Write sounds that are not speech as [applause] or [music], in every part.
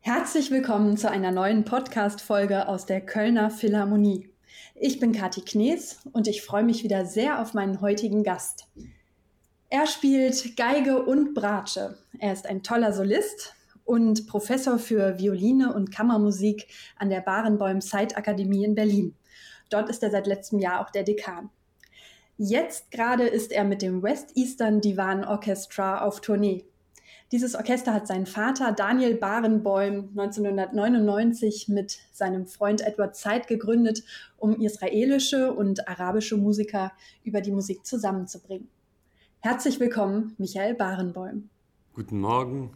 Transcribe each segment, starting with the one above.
Herzlich willkommen zu einer neuen Podcast-Folge aus der Kölner Philharmonie. Ich bin Kathi Knees und ich freue mich wieder sehr auf meinen heutigen Gast. Er spielt Geige und Bratsche. Er ist ein toller Solist und Professor für Violine und Kammermusik an der Barenbäum Zeitakademie in Berlin. Dort ist er seit letztem Jahr auch der Dekan. Jetzt gerade ist er mit dem West Eastern Divan Orchestra auf Tournee. Dieses Orchester hat sein Vater Daniel Barenbäum 1999 mit seinem Freund Edward Zeit gegründet, um israelische und arabische Musiker über die Musik zusammenzubringen. Herzlich willkommen, Michael Barenbäum. Guten Morgen.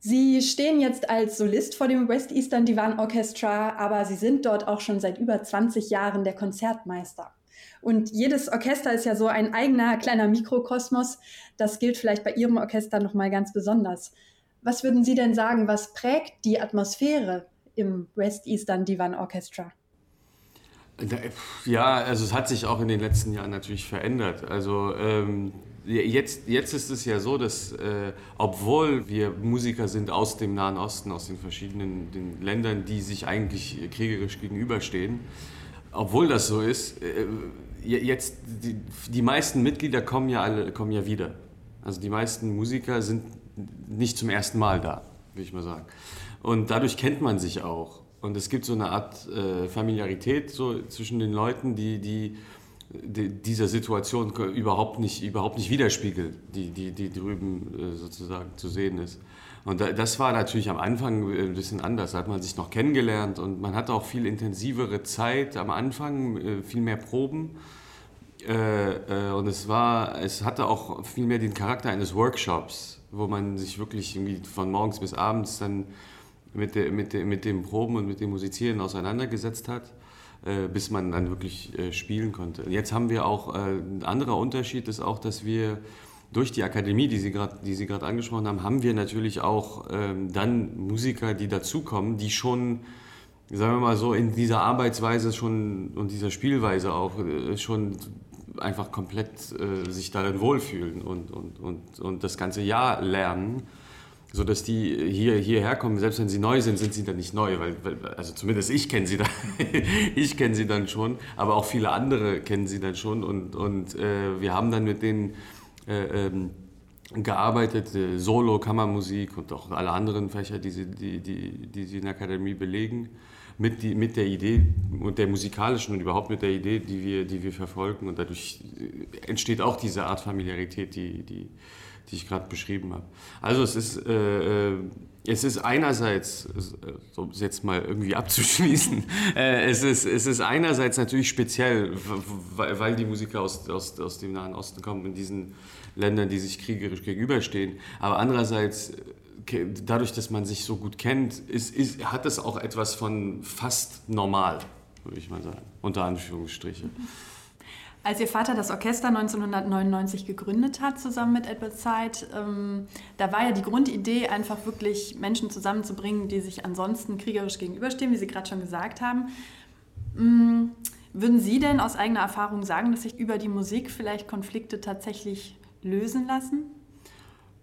Sie stehen jetzt als Solist vor dem West Eastern Divan Orchestra, aber Sie sind dort auch schon seit über 20 Jahren der Konzertmeister. Und jedes Orchester ist ja so ein eigener kleiner Mikrokosmos. Das gilt vielleicht bei Ihrem Orchester nochmal ganz besonders. Was würden Sie denn sagen, was prägt die Atmosphäre im West Eastern Divan Orchestra? Ja, also es hat sich auch in den letzten Jahren natürlich verändert. Also ähm, Jetzt, jetzt ist es ja so, dass äh, obwohl wir Musiker sind aus dem Nahen Osten, aus den verschiedenen den Ländern, die sich eigentlich kriegerisch gegenüberstehen, obwohl das so ist, äh, jetzt die, die, meisten Mitglieder kommen ja alle kommen ja wieder. Also die meisten Musiker sind nicht zum ersten Mal da, würde ich mal sagen. Und dadurch kennt man sich auch. Und es gibt so eine Art äh, Familiarität so zwischen den Leuten, die, die dieser Situation überhaupt nicht, überhaupt nicht widerspiegelt, die, die, die drüben äh, sozusagen zu sehen ist. Und das war natürlich am Anfang äh, ein bisschen anders. Da hat man sich noch kennengelernt und man hatte auch viel intensivere Zeit am Anfang, äh, viel mehr Proben. Und es war, es hatte auch viel mehr den Charakter eines Workshops, wo man sich wirklich von morgens bis abends dann mit, der, mit, der, mit dem Proben und mit dem Musizieren auseinandergesetzt hat. Äh, bis man dann wirklich äh, spielen konnte. Jetzt haben wir auch, äh, ein anderer Unterschied ist auch, dass wir durch die Akademie, die Sie gerade, angesprochen haben, haben wir natürlich auch ähm, dann Musiker, die dazukommen, die schon, sagen wir mal so, in dieser Arbeitsweise schon und dieser Spielweise auch schon einfach komplett sich darin wohlfühlen und, und, und, und das ganze Jahr lernen so dass die hier hierher kommen, selbst wenn sie neu sind, sind sie dann nicht neu, weil, also zumindest ich kenne sie [laughs] dann, sie dann schon, aber auch viele andere kennen sie dann schon und und äh, wir haben dann mit denen äh, ähm, gearbeitet, äh, Solo, Kammermusik und auch alle anderen Fächer, die sie, die, die, die sie in der Akademie belegen, mit, die, mit der Idee und der musikalischen und überhaupt mit der Idee, die wir, die wir verfolgen. Und dadurch äh, entsteht auch diese Art Familiarität, die, die, die ich gerade beschrieben habe. Also es ist, äh, äh es ist einerseits, um es jetzt mal irgendwie abzuschließen, [laughs] äh, es, ist, es ist einerseits natürlich speziell, weil, die Musiker aus, aus, aus dem Nahen Osten kommen, in diesen Ländern, die sich kriegerisch gegenüberstehen, aber andererseits dadurch, dass man sich so gut kennt, ist, ist, hat es auch etwas von fast normal, würde ich mal sagen, unter Anführungsstriche. Als Ihr Vater das Orchester 1999 gegründet hat, zusammen mit Edward Zeit, ähm, da war ja die Grundidee, einfach wirklich Menschen zusammenzubringen, die sich ansonsten kriegerisch gegenüberstehen, wie Sie gerade schon gesagt haben. Ähm, würden Sie denn aus eigener Erfahrung sagen, dass sich über die Musik vielleicht Konflikte tatsächlich lösen lassen?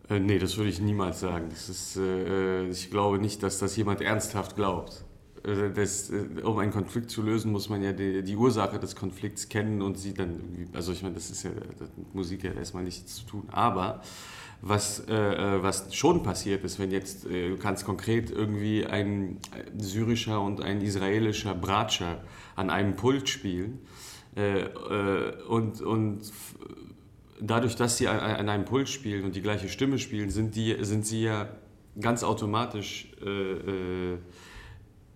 Äh, nee, das würde ich niemals sagen. Ist, äh, äh ich glaube nicht, dass das jemand ernsthaft glaubt. Also das, äh, um einen Konflikt zu lösen, muss man ja die, die, Ursache des Konflikts kennen und sie dann also ich meine, das ist ja mit Musik ja erstmal nichts zu tun, aber was, äh, äh, was schon passiert ist, wenn jetzt äh, ganz konkret irgendwie ein syrischer und ein israelischer Bratscher an einem Pult spielen äh, äh, und, und dadurch, dass sie an, an, einem Pult spielen und die gleiche Stimme spielen, sind, die, sind sie ja ganz automatisch äh,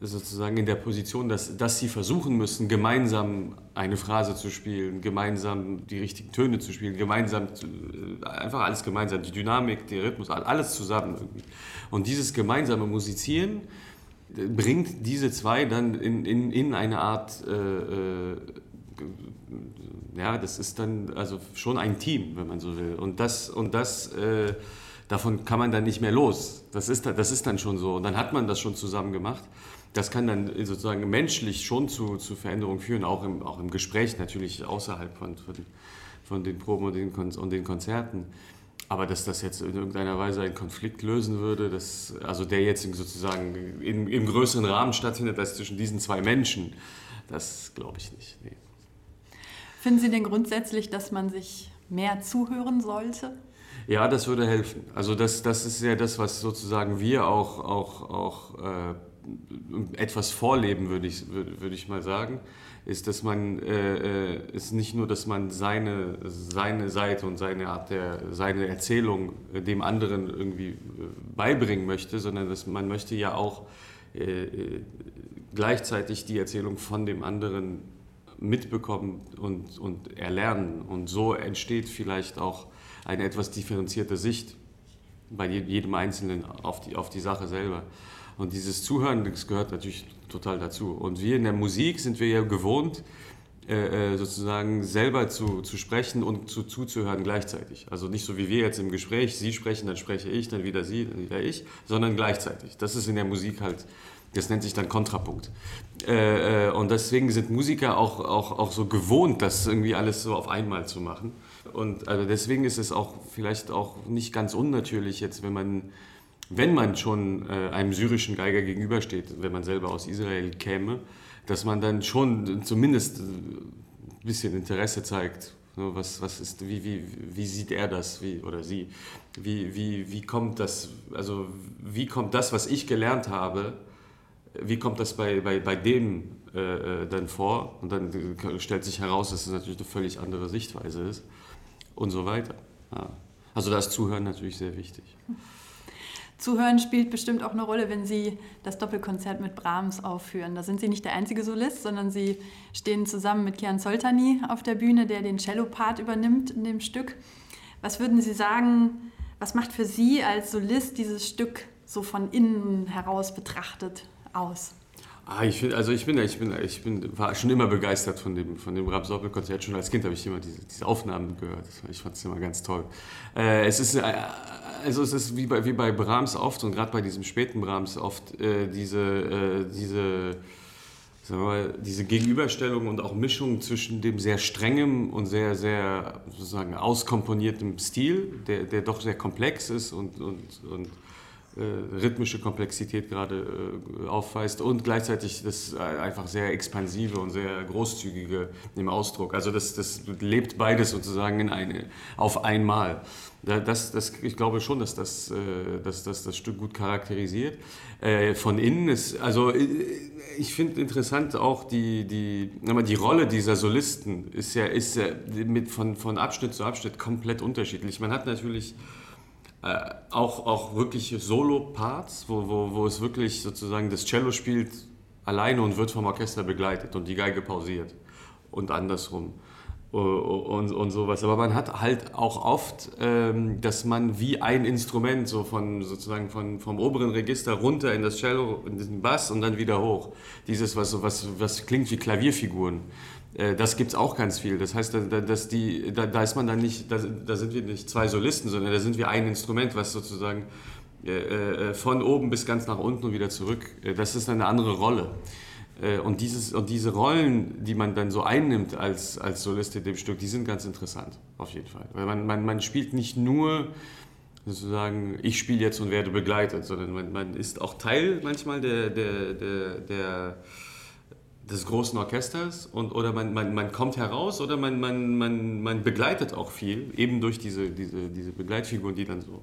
sozusagen in der Position, dass, dass sie versuchen müssen, gemeinsam eine Phrase zu spielen, gemeinsam die richtigen Töne zu spielen, gemeinsam, zu, äh, einfach alles gemeinsam, die Dynamik, der Rhythmus, alles zusammen irgendwie. Und dieses gemeinsame Musizieren äh, bringt diese zwei dann in, in, in eine Art, äh, äh, ja, das ist dann also schon ein Team, wenn man so will. Und das, und das äh, davon kann man dann nicht mehr los. Das ist, das ist dann schon so. Und dann hat man das schon zusammen gemacht das kann dann sozusagen menschlich schon zu, zu Veränderungen führen, auch im, auch im Gespräch natürlich außerhalb von, von, von den Proben und den, und den Konzerten. Aber dass das jetzt in irgendeiner Weise einen Konflikt lösen würde, das, also der jetzt sozusagen in, im größeren Rahmen stattfindet als zwischen diesen zwei Menschen, das glaube ich nicht. Nee. Finden Sie denn grundsätzlich, dass man sich mehr zuhören sollte? Ja, das würde helfen. Also das, das ist ja das, was sozusagen wir auch, auch, auch äh, etwas vorleben, würde ich, würde, ich mal sagen, ist, dass man äh, äh, ist nicht nur, dass man seine, seine Seite und seine Art der, seine Erzählung äh, dem anderen irgendwie äh, beibringen möchte, sondern dass man möchte ja auch äh, gleichzeitig die Erzählung von dem anderen mitbekommen und, und erlernen. Und so entsteht vielleicht auch eine etwas differenzierte Sicht bei jedem Einzelnen auf die, auf die Sache selber. Und dieses Zuhören, das gehört natürlich total dazu. Und wir in der Musik sind wir ja gewohnt, äh, äh, sozusagen selber zu, zu sprechen und zu, zuzuhören gleichzeitig. Also nicht so wie wir jetzt im Gespräch, Sie sprechen, dann spreche ich, dann wieder Sie, dann wieder ich, sondern gleichzeitig. Das ist in der Musik halt, das nennt sich dann Kontrapunkt. Äh, und deswegen sind Musiker auch, auch, auch so gewohnt, das irgendwie alles so auf einmal zu machen. Und also deswegen ist es auch vielleicht auch nicht ganz unnatürlich jetzt, wenn man wenn man schon äh, einem syrischen Geiger gegenübersteht, wenn man selber aus Israel käme, dass man dann schon zumindest ein bisschen Interesse zeigt. Was, was ist, wie, wie, wie sieht er das wie, oder sie? Wie, wie, wie, kommt das, also wie kommt das, was ich gelernt habe, wie kommt das bei, bei, bei dem äh, äh dann vor? Und dann stellt sich heraus, dass es natürlich eine völlig andere Sichtweise ist und so weiter. Ja. Also da ist Zuhören natürlich sehr wichtig. Zuhören spielt bestimmt auch eine Rolle, wenn Sie das Doppelkonzert mit Brahms aufführen. Da sind Sie nicht der einzige Solist, sondern Sie stehen zusammen mit Kian Soltani auf der Bühne, der den Cello-Part übernimmt in dem Stück. Was würden Sie sagen, was macht für Sie als Solist dieses Stück so von innen heraus betrachtet aus? Ah, ich find, also ich bin, ich bin, ich bin, war schon immer begeistert von dem, von dem Rapsopel-Konzert. Schon als Kind habe ich immer diese, diese Aufnahmen gehört. Ich fand es immer ganz toll. Äh, es ist, äh, also es ist wie bei, wie bei Brahms oft und gerade bei diesem späten Brahms oft äh, diese, äh, diese, sagen wir mal, diese Gegenüberstellung und auch Mischung zwischen dem sehr strengen und sehr, sehr sozusagen auskomponierten Stil, der, der doch sehr komplex ist und, und, und rhythmische Komplexität gerade äh, aufweist und gleichzeitig das äh, einfach sehr expansive und sehr großzügige im Ausdruck. Also das, das lebt beides sozusagen in eine, auf einmal. Das, das, ich glaube schon, dass das, äh, dass das, das Stück gut charakterisiert. Äh, von innen ist, also äh, ich finde interessant auch die, die, die Rolle dieser Solisten ist ja, ist ja mit von, von Abschnitt zu Abschnitt komplett unterschiedlich. Man hat natürlich äh, auch, auch wirklich Solo-Parts, wo, wo, wo es wirklich sozusagen das Cello spielt alleine und wird vom Orchester begleitet und die Geige pausiert und andersrum und, und sowas. Aber man hat halt auch oft, ähm, dass man wie ein Instrument so von sozusagen von, vom oberen Register runter in das Cello, in den Bass und dann wieder hoch. Dieses, was, was, was klingt wie Klavierfiguren. Äh, das gibt es auch ganz viel. Das heißt, da, dass die, da, da ist man dann nicht, da, da, sind wir nicht zwei Solisten, sondern da sind wir ein Instrument, was sozusagen äh, äh, von oben bis ganz nach unten und wieder zurück. Das ist eine andere Rolle. Und, dieses, und diese Rollen, die man dann so einnimmt als, als Solist in dem Stück, die sind ganz interessant, auf jeden Fall. Weil man, man, man spielt nicht nur sozusagen, ich spiele jetzt und werde begleitet, sondern man, man ist auch Teil manchmal der, der, der, der des großen Orchesters und, oder man, man, man kommt heraus oder man, man, man, man begleitet auch viel, eben durch diese, diese, diese Begleitfiguren, die dann so.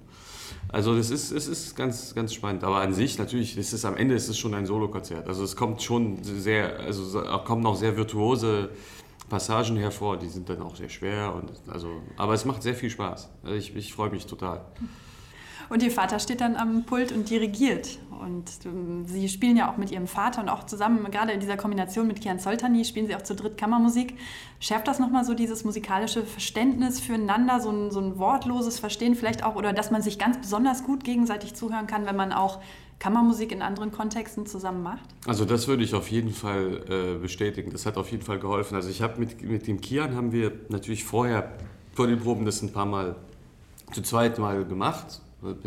Also das ist, es ist ganz, ganz spannend. Aber an sich natürlich, es am Ende ist es schon ein Solokonzert. Also es kommt schon sehr, also kommen noch sehr virtuose Passagen hervor, die sind dann auch sehr schwer. Und also, aber es macht sehr viel Spaß. Also ich, ich freue mich total. Und ihr Vater steht dann am Pult und dirigiert. Und ähm, sie spielen ja auch mit ihrem Vater und auch zusammen, gerade in dieser Kombination mit Kian Soltani, spielen sie auch zur Drittkammermusik. Schärft das nochmal so dieses musikalische Verständnis füreinander, so ein, so ein wortloses Verstehen vielleicht auch, oder dass man sich ganz besonders gut gegenseitig zuhören kann, wenn man auch Kammermusik in anderen Kontexten zusammen macht? Also das würde ich auf jeden Fall äh, bestätigen. Das hat auf jeden Fall geholfen. Also ich habe mit, mit dem Kian haben wir natürlich vorher vor den Proben das ein paar Mal zu zweit mal gemacht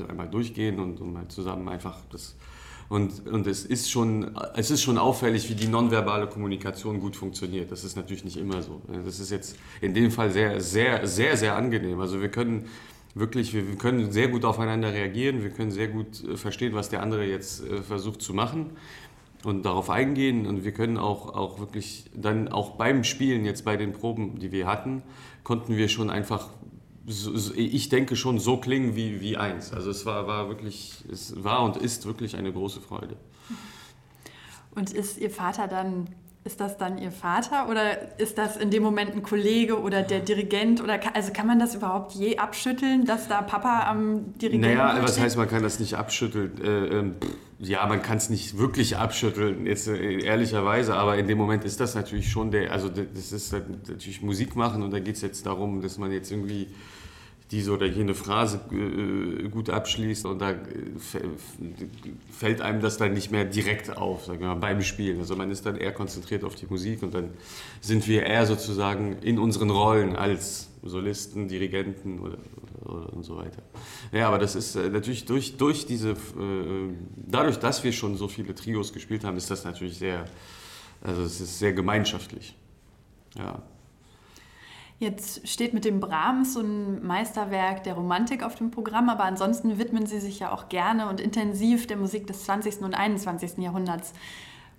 einmal durchgehen und, und mal zusammen einfach das. Und, und es, ist schon, es ist schon auffällig, wie die nonverbale Kommunikation gut funktioniert. Das ist natürlich nicht immer so. Das ist jetzt in dem Fall sehr, sehr, sehr, sehr angenehm. Also wir können wirklich, wir können sehr gut aufeinander reagieren, wir können sehr gut äh, verstehen, was der andere jetzt äh, versucht zu machen und darauf eingehen. Und wir können auch, auch wirklich dann auch beim Spielen, jetzt bei den Proben, die wir hatten, konnten wir schon einfach, ich denke schon so klingen wie, wie eins. Also es war, war wirklich, es war und ist wirklich eine große Freude. Und ist Ihr Vater dann ist das dann Ihr Vater oder ist das in dem Moment ein Kollege oder der Dirigent? Oder kann, also kann man das überhaupt je abschütteln, dass da Papa am Dirigenten Naja, was heißt, man kann das nicht abschütteln? Äh, äh, ja, man kann es nicht wirklich abschütteln, jetzt äh, ehrlicherweise, aber in dem Moment ist das natürlich schon der, also das ist natürlich Musik machen und da geht es jetzt darum, dass man jetzt irgendwie diese oder jene Phrase äh, gut abschließt und da äh, fällt einem das dann nicht mehr direkt auf, sagen wir mal, beim Spielen. Also man ist dann eher konzentriert auf die Musik und dann sind wir eher sozusagen in unseren Rollen als Solisten, Dirigenten oder, oder und so weiter. Ja, aber das ist äh, natürlich durch, durch diese, dadurch, dass wir schon so viele Trios gespielt haben, ist das natürlich sehr, also es ist sehr gemeinschaftlich. Ja. Jetzt steht mit dem Brahms so ein Meisterwerk der Romantik auf dem Programm, aber ansonsten widmen Sie sich ja auch gerne und intensiv der Musik des 20. und 21. Jahrhunderts.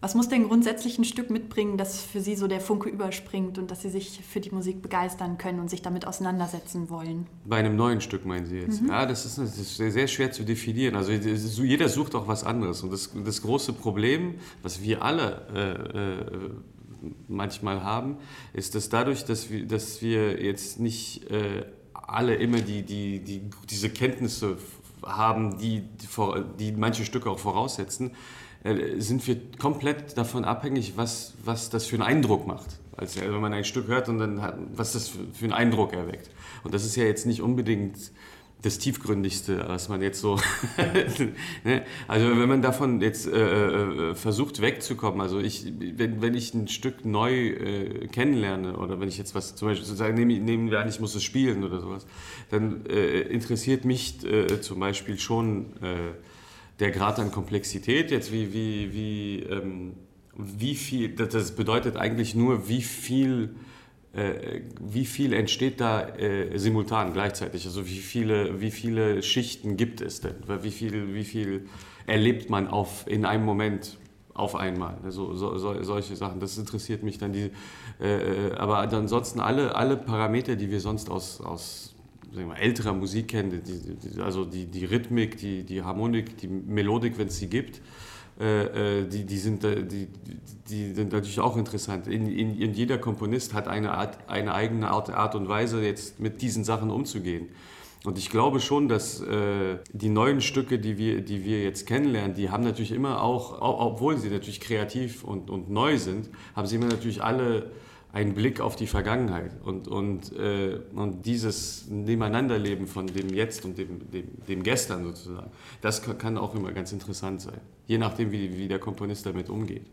Was muss denn grundsätzlich ein Stück mitbringen, das für Sie so der Funke überspringt und dass Sie sich für die Musik begeistern können und sich damit auseinandersetzen wollen? Bei einem neuen Stück meinen Sie jetzt? Mhm. Ja, das ist, das ist, sehr schwer zu definieren. Also jeder sucht auch was anderes. Und das, das große Problem, was wir alle äh, äh, manchmal haben, ist, dass dadurch, dass wir, dass wir jetzt nicht äh, alle immer die, die, die, diese Kenntnisse haben, die, die, manche Stücke auch voraussetzen, äh, sind wir komplett davon abhängig, was, was das für einen Eindruck macht. Also wenn man ein Stück hört und dann hat, was das für, für einen Eindruck erweckt. Und das ist ja jetzt nicht unbedingt das Tiefgründigste, was man jetzt so. [laughs] ne? Also wenn man davon jetzt äh, äh, versucht wegzukommen, also ich, wenn, wenn ich ein Stück neu äh, kennenlerne oder wenn ich jetzt was zum Beispiel sozusagen nehmen, nehmen wir an, ich muss es spielen oder sowas, dann äh, interessiert mich äh, zum Beispiel schon äh, der Grad an Komplexität, jetzt wie, wie, wie, ähm, wie viel, das bedeutet eigentlich nur, wie viel äh, wie viel entsteht da äh, simultan gleichzeitig? Also wie viele, wie viele Schichten gibt es denn? Wie viel, wie viel erlebt man auf, in einem Moment auf einmal? Also so, so, solche Sachen, das interessiert mich dann. Die, äh, aber ansonsten alle, alle Parameter, die wir sonst aus, aus mal, älterer Musik kennen, die, die, also die, die Rhythmik, die, die Harmonik, die Melodik, wenn es sie gibt, äh, äh, die, die, sind, die, die sind natürlich auch interessant. In, in, in, jeder Komponist hat eine, Art, eine eigene Art, Art und Weise, jetzt mit diesen Sachen umzugehen. Und ich glaube schon, dass äh, die neuen Stücke, die wir, die wir jetzt kennenlernen, die haben natürlich immer auch, obwohl sie natürlich kreativ und, und neu sind, haben sie immer natürlich alle einen Blick auf die Vergangenheit und, und, äh, und dieses Nebeneinanderleben von dem Jetzt und dem, dem, dem Gestern sozusagen, das kann auch immer ganz interessant sein, je nachdem, wie, wie der Komponist damit umgeht.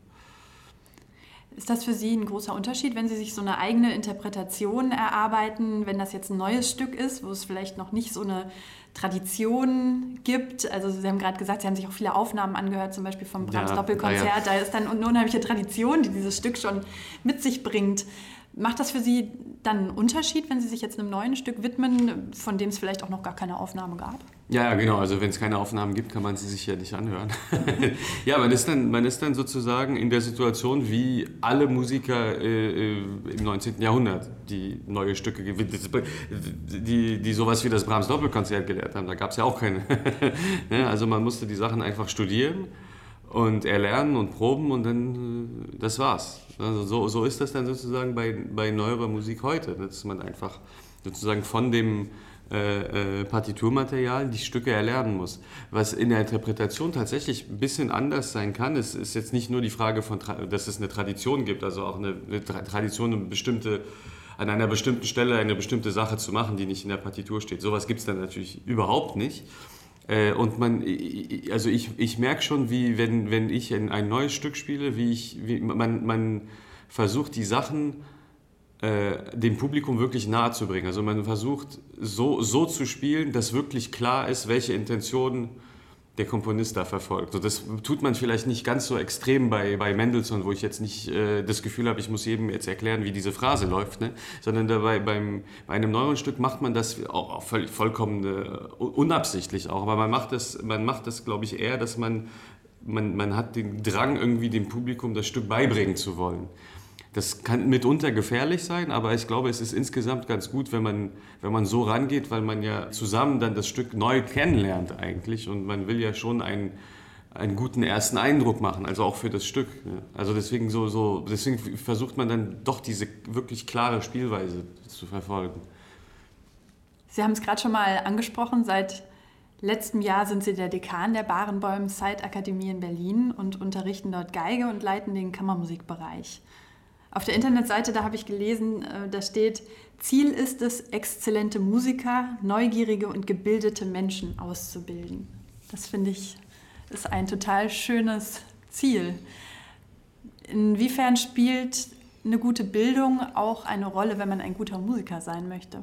Ist das für Sie ein großer Unterschied, wenn Sie sich so eine eigene Interpretation erarbeiten, wenn das jetzt ein neues Stück ist, wo es vielleicht noch nicht so eine Tradition gibt? Also Sie haben gerade gesagt, Sie haben sich auch viele Aufnahmen angehört, zum Beispiel vom Brahms ja, Doppelkonzert. Ja. Da ist dann eine unheimliche Tradition, die dieses Stück schon mit sich bringt. Macht das für Sie dann einen Unterschied, wenn Sie sich jetzt einem neuen Stück widmen, von dem es vielleicht auch noch gar keine Aufnahme gab? Ja, genau. Also wenn es keine Aufnahmen gibt, kann man sie sich ja nicht anhören. [laughs] ja, man ist, dann, man ist dann sozusagen in der Situation wie alle Musiker äh, äh im 19. Jahrhundert, die neue Stücke, die, die sowas wie das Brahms Doppelkonzert gelehrt haben. Da gab es ja auch keine. [laughs] also man musste die Sachen einfach studieren und erlernen und proben und dann, äh, das war's. Also so, so ist das dann sozusagen bei, bei neuerer Musik heute, dass man einfach sozusagen von dem äh, äh, Partiturmaterial die Stücke erlernen muss. Was in der Interpretation tatsächlich ein bisschen anders sein kann, ist, ist jetzt nicht nur die Frage, von, dass es eine Tradition gibt, also auch eine, eine Tradition, eine bestimmte an einer bestimmten Stelle eine bestimmte Sache zu machen, die nicht in der Partitur steht. Sowas gibt es dann natürlich überhaupt nicht. Äh, und man, also ich, ich merke schon, wie wenn, wenn ich ein neues Stück spiele, wie ich, wie man, man versucht die Sachen äh, dem Publikum wirklich nahe zu bringen. Also man versucht so, so zu spielen, dass wirklich klar ist, welche Intention der Komponist da verfolgt. So, das tut man vielleicht nicht ganz so extrem bei, bei Mendelssohn, wo ich jetzt nicht äh, das Gefühl habe, ich muss jedem jetzt erklären, wie diese Phrase läuft, ne? sondern dabei beim, bei einem neuen Stück macht man das auch, voll, vollkommen äh, unabsichtlich auch, aber man macht das, man macht das, glaube ich, eher, dass man, man, man hat den Drang, irgendwie dem Publikum das Stück beibringen zu wollen. Das kann mitunter gefährlich sein, aber ich glaube, es ist insgesamt ganz gut, wenn man, wenn man so rangeht, weil man ja zusammen dann das Stück neu kennenlernt eigentlich und man will ja schon einen, einen guten ersten Eindruck machen, also auch für das Stück. Also deswegen, so, so, deswegen versucht man dann doch diese wirklich klare Spielweise zu verfolgen. Sie haben es gerade schon mal angesprochen, seit letztem Jahr sind Sie der Dekan der Barenbäum Zeitakademie in Berlin und unterrichten dort Geige und leiten den Kammermusikbereich. Auf der Internetseite, da habe ich gelesen, äh, da steht, Ziel ist es, exzellente Musiker, neugierige und gebildete Menschen auszubilden. Das finde ich ist ein total schönes Ziel. Inwiefern spielt eine gute Bildung auch eine Rolle, wenn man ein guter Musiker sein möchte?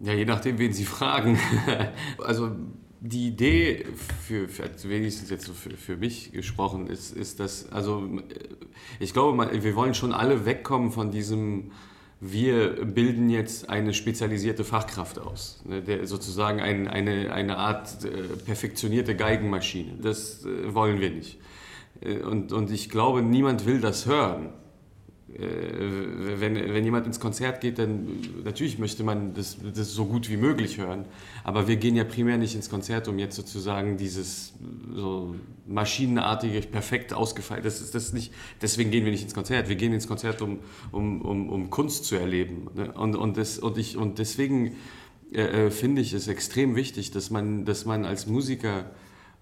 Ja, je nachdem, wen Sie fragen. [laughs] also die Idee, für, für, wenigstens jetzt so für, für mich gesprochen, ist, ist, dass, also ich glaube, wir wollen schon alle wegkommen von diesem, wir bilden jetzt eine spezialisierte Fachkraft aus, ne, der sozusagen ein, eine, eine Art äh, perfektionierte Geigenmaschine. Das äh, wollen wir nicht. Äh, und, und ich glaube, niemand will das hören. Äh, wenn, wenn jemand ins Konzert geht, dann natürlich möchte man das, das so gut wie möglich hören. Aber wir gehen ja primär nicht ins Konzert, um jetzt sozusagen dieses so maschinenartige, perfekt ausgefeilt, das ist das nicht, deswegen gehen wir nicht ins Konzert. Wir gehen ins Konzert, um, um, um, um Kunst zu erleben. Ne? Und, und, das, und, ich, und deswegen äh, äh, finde ich es extrem wichtig, dass man, dass man als Musiker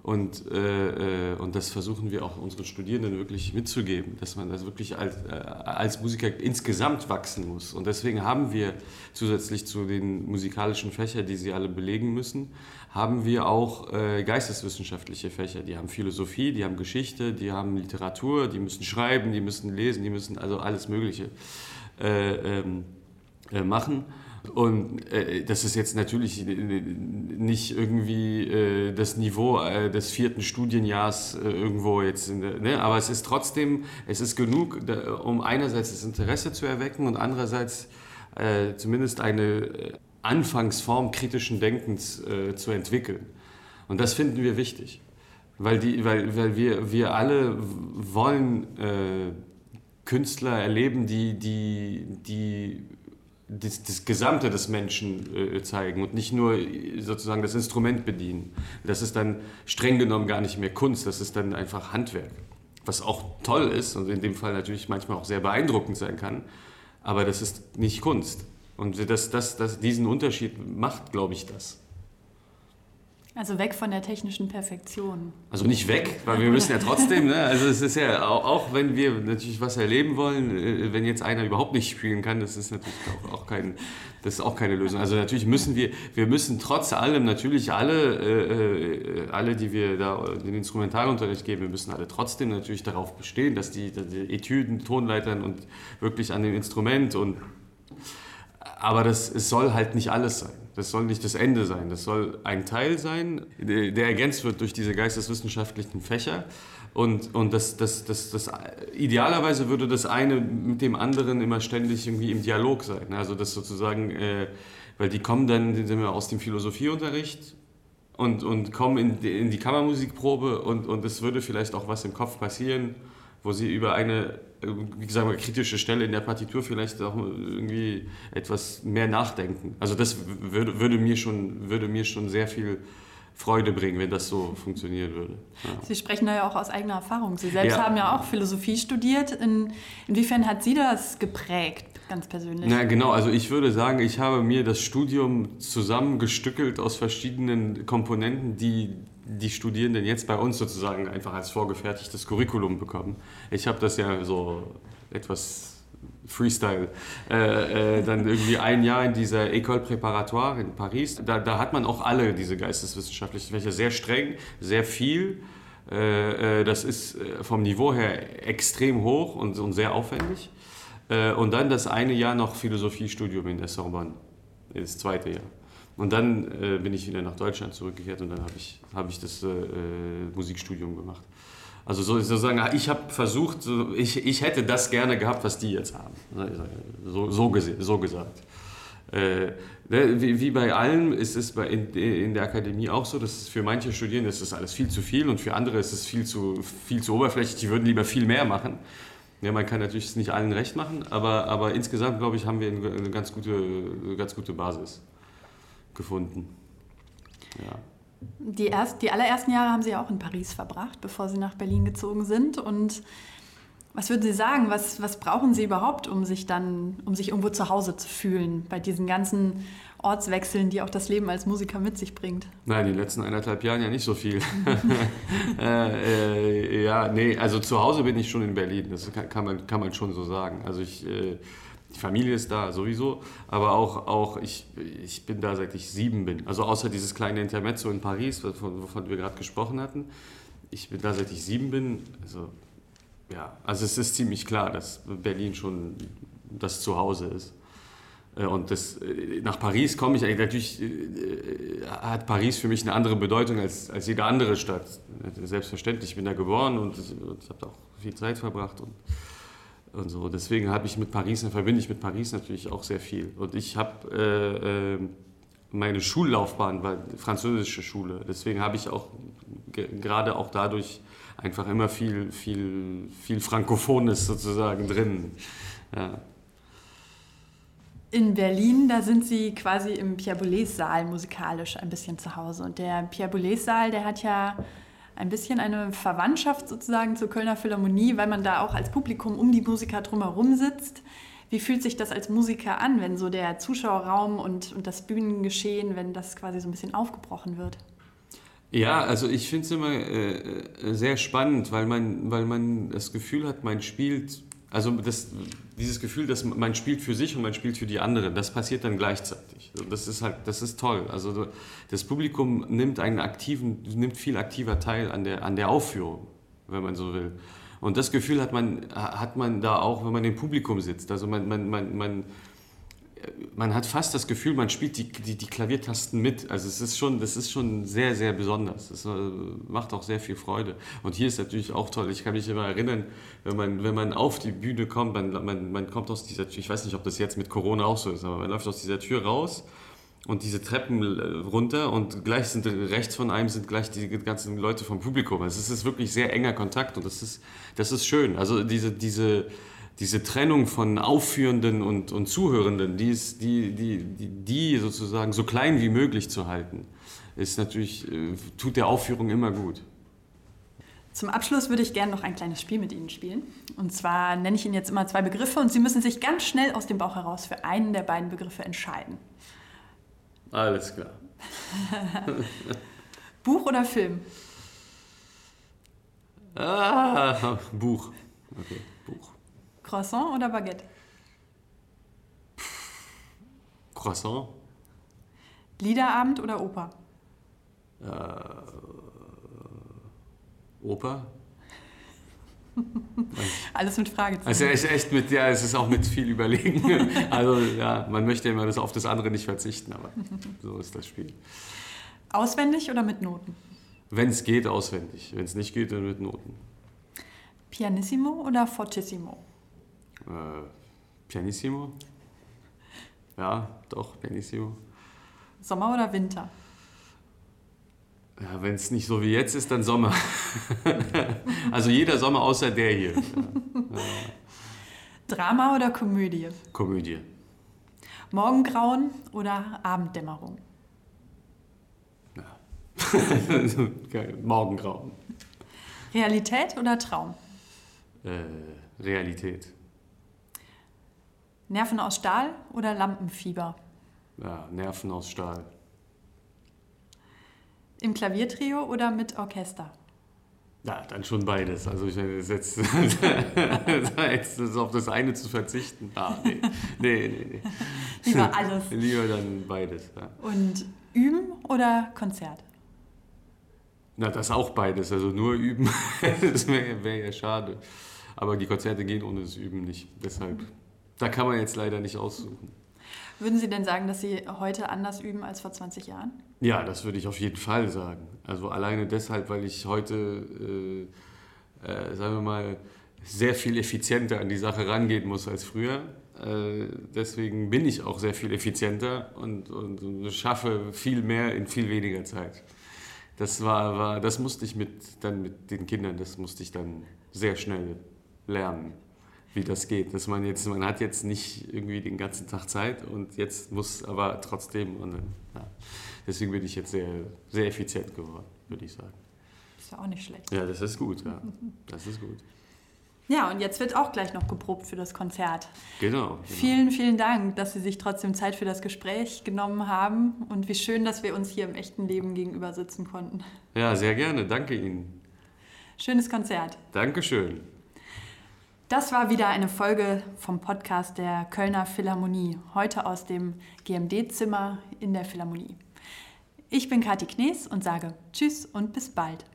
und, äh, äh, und das versuchen wir auch unseren Studierenden wirklich mitzugeben, dass man das wirklich als, äh, als Musiker insgesamt wachsen muss. Und deswegen haben wir zusätzlich zu den musikalischen Fächern, die sie alle belegen müssen, haben wir auch äh, geisteswissenschaftliche Fächer. Die haben Philosophie, die haben Geschichte, die haben Literatur, die müssen schreiben, die müssen lesen, die müssen also alles Mögliche äh, ähm, äh, machen. Und äh, das ist jetzt natürlich nicht irgendwie äh, das Niveau äh, des vierten Studienjahrs äh, irgendwo jetzt, der, ne? aber es ist trotzdem, es ist genug, da, um einerseits das Interesse zu erwecken und andererseits äh, zumindest eine äh, Anfangsform kritischen Denkens zu entwickeln. Und das finden wir wichtig, weil, die, weil, weil wir, wir alle wollen Künstler erleben, die, die, die das, das, Gesamte des Menschen äh, zeigen und nicht nur sozusagen das Instrument bedienen. Das ist dann streng genommen gar nicht mehr Kunst, das ist dann einfach Handwerk. Was auch toll ist und in dem Fall natürlich manchmal auch sehr beeindruckend sein kann, aber das ist nicht Kunst. Und das, das, das, diesen Unterschied macht, glaube ich, das. Also weg von der technischen Perfektion. Also nicht weg, weil wir müssen ja trotzdem, ne? also es ist ja auch, auch, wenn wir natürlich was erleben wollen, äh, wenn jetzt einer überhaupt nicht spielen kann, das ist natürlich auch, auch, kein, das ist auch keine Lösung. Also natürlich müssen wir, wir müssen trotz allem natürlich alle, äh, äh alle, die wir da den Instrumentalunterricht geben, wir müssen alle trotzdem natürlich darauf bestehen, dass die, die Etüden, Tonleitern und wirklich an dem Instrument und aber das, es soll halt nicht alles sein. Das soll nicht das Ende sein. Das soll ein Teil sein, der ergänzt wird durch diese geisteswissenschaftlichen Fächer. Und, und das, das, das, das, idealerweise würde das eine mit dem anderen immer ständig irgendwie im Dialog sein. Also das sozusagen, äh, weil die kommen dann sind wir aus dem Philosophieunterricht und, und kommen in die, in die Kammermusikprobe und, und es würde vielleicht auch was im Kopf passieren, wo sie über eine wie gesagt, kritische Stelle in der Partitur vielleicht auch irgendwie etwas mehr nachdenken. Also das würde, würde, mir, schon, würde mir schon sehr viel Freude bringen, wenn das so funktionieren würde. Ja. Sie sprechen da ja auch aus eigener Erfahrung. Sie selbst ja. haben ja auch Philosophie studiert. In, inwiefern hat Sie das geprägt, ganz persönlich? Na genau, also ich würde sagen, ich habe mir das Studium zusammengestückelt aus verschiedenen Komponenten, die die Studierenden jetzt bei uns sozusagen einfach als vorgefertigtes Curriculum bekommen. Ich habe das ja so etwas Freestyle, äh, äh, dann irgendwie ein Jahr in dieser École Préparatoire in Paris. Da, da hat man auch alle diese geisteswissenschaftlichen Fächer sehr streng, sehr viel. Äh, äh das ist äh, vom Niveau her extrem hoch und, und sehr aufwendig. Äh, und dann das eine Jahr noch Philosophiestudium in der Sorbonne, das zweite Jahr. Und dann äh, bin ich wieder nach Deutschland zurückgekehrt und dann habe ich, hab ich das äh, äh, Musikstudium gemacht. Also so, sozusagen, ich habe versucht, ich, ich hätte das gerne gehabt, was die jetzt haben. So, so, so gesagt. Äh, ne, wie, wie, bei allem ist es bei, in, in, der Akademie auch so, dass für manche Studierende ist das alles viel zu viel und für andere ist es viel zu, viel zu oberflächlich. Die würden lieber viel mehr machen. Ja, man kann natürlich nicht allen recht machen, aber, aber insgesamt, glaube ich, haben wir eine ganz gute, eine ganz gute Basis gefunden. Ja. Die, erst, die allerersten Jahre haben Sie auch in Paris verbracht, bevor Sie nach Berlin gezogen sind. Und was würden Sie sagen, was, was brauchen Sie überhaupt, um sich dann, um sich irgendwo zu Hause zu fühlen, bei diesen ganzen Ortswechseln, die auch das Leben als Musiker mit sich bringt? Nein, die letzten eineinhalb Jahren ja nicht so viel. [laughs] [laughs] äh, äh, ja, nee, also zu Hause bin ich schon in Berlin, das kann, kann, man, kann man schon so sagen. Also ich, äh, die Familie ist da sowieso, aber auch, auch ich, ich bin da seit ich sieben bin. Also außer dieses kleine Intermezzo in Paris, wovon, wovon wir gerade gesprochen hatten. Ich bin da seit ich sieben bin. Also ja, also es ist ziemlich klar, dass Berlin schon das Zuhause ist. Äh, und das, äh, nach Paris komme ich eigentlich, natürlich äh, hat Paris für mich eine andere Bedeutung als, als jede andere Stadt. Selbstverständlich, ich bin da geboren und, und habe auch viel Zeit verbracht und, und so. Deswegen habe ich mit Paris, verbinde ich mit Paris natürlich auch sehr viel. Und ich habe äh, meine Schullaufbahn war französische Schule. Deswegen habe ich auch gerade auch dadurch einfach immer viel, viel, viel Frankophones sozusagen drin. Ja. In Berlin, da sind Sie quasi im Pierre Boulez-Saal musikalisch ein bisschen zu Hause. Und der Pierre Boulez-Saal, der hat ja ein bisschen eine Verwandtschaft sozusagen zur Kölner Philharmonie, weil man da auch als Publikum um die Musiker drumherum sitzt. Wie fühlt sich das als Musiker an, wenn so der Zuschauerraum und, und das Bühnengeschehen, wenn das quasi so ein bisschen aufgebrochen wird? Ja, also ich finde es immer äh, äh, sehr spannend, weil man, weil man das Gefühl hat, man spielt, also das, dieses Gefühl, dass man spielt für sich und man spielt für die anderen, das passiert dann gleichzeitig. Das ist halt, das ist toll. Also das Publikum nimmt einen aktiven, nimmt viel aktiver teil an der, an der Aufführung, wenn man so will. Und das Gefühl hat man, hat man da auch, wenn man im Publikum sitzt. Also man, man, man, man man hat fast das Gefühl, man spielt die, die, die, Klaviertasten mit. Also es ist schon, das ist schon sehr, sehr besonders. Es äh, macht auch sehr viel Freude. Und hier ist natürlich auch toll. Ich kann mich immer erinnern, wenn man, wenn man auf die Bühne kommt, man, man, man kommt aus dieser Tür, ich weiß nicht, ob das jetzt mit Corona auch so ist, aber man läuft aus dieser Tür raus und diese Treppen äh, runter und gleich sind rechts von einem sind gleich die ganzen Leute vom Publikum. Also es ist wirklich sehr enger Kontakt und das ist, das ist schön. Also diese, diese, diese Trennung von Aufführenden und, und Zuhörenden, die, ist, die, die, die, die sozusagen so klein wie möglich zu halten, ist natürlich, äh, tut der Aufführung immer gut. Zum Abschluss würde ich gerne noch ein kleines Spiel mit Ihnen spielen. Und zwar nenne ich Ihnen jetzt immer zwei Begriffe und Sie müssen sich ganz schnell aus dem Bauch heraus für einen der beiden Begriffe entscheiden. Alles klar. [laughs] Buch oder Film? Ah, Buch. Okay, Buch. Croissant oder Baguette? Croissant. Liederabend oder Oper? Äh, Oper. [laughs] Alles mit Fragezeichen. Also echt, echt mit, ja, es ist auch mit viel Überlegen. [laughs] Also ja, man möchte immer das auf das andere nicht verzichten, aber so ist das Spiel. Auswendig oder mit Noten? Wenn es geht, auswendig. Wenn es nicht geht, dann mit Noten. Pianissimo oder Fortissimo? Äh, Pianissimo. Ja, doch, Pianissimo. Sommer oder Winter? Ja, wenn es nicht so wie jetzt ist, dann Sommer. [laughs] also jeder Sommer außer der hier. Ja. Drama oder Komödie? Komödie. Morgengrauen oder Abenddämmerung? Ja. [laughs] Morgengrauen. Realität oder Traum? Äh, Realität. Nerven aus Stahl oder Lampenfieber? Ja, Nerven aus Stahl. Im Klaviertrio oder mit Orchester? Ja, dann schon beides. Also ich meine, jetzt, [laughs] jetzt auf das eine zu verzichten. Ah, nee. Nee, nee, nee. [laughs] Lieber alles. [laughs] Lieber dann beides. Ja. Und üben oder Konzert? Na, das auch beides. Also nur üben, das wäre wär ja schade. Aber die Konzerte gehen ohne das Üben nicht. Deshalb da kann man jetzt leider nicht aussuchen. Würden Sie denn sagen, dass Sie heute anders üben als vor 20 Jahren? Ja, das würde ich auf jeden Fall sagen. Also alleine deshalb, weil ich heute, äh, äh, sagen wir mal, sehr viel effizienter an die Sache rangehen muss als früher. Äh, deswegen bin ich auch sehr viel effizienter und, und, und, schaffe viel mehr in viel weniger Zeit. Das war, war, das musste ich mit, dann mit den Kindern, das musste ich dann sehr schnell lernen wie das geht. Dass man jetzt, man hat jetzt nicht irgendwie den ganzen Tag Zeit und jetzt muss aber trotzdem. Und, ja. Deswegen bin ich jetzt sehr, sehr effizient geworden, würde ich sagen. Ist ja auch nicht schlecht. Ja, das ist gut, ja. Das ist gut. Ja, und jetzt wird auch gleich noch geprobt für das Konzert. Genau, genau. Vielen, vielen Dank, dass Sie sich trotzdem Zeit für das Gespräch genommen haben und wie schön, dass wir uns hier im echten Leben gegenüber sitzen konnten. Ja, sehr gerne. Danke Ihnen. Schönes Konzert. Dankeschön. Das war wieder eine Folge vom Podcast der Kölner Philharmonie, heute aus dem GMD-Zimmer in der Philharmonie. Ich bin Kathi Knees und sage Tschüss und bis bald.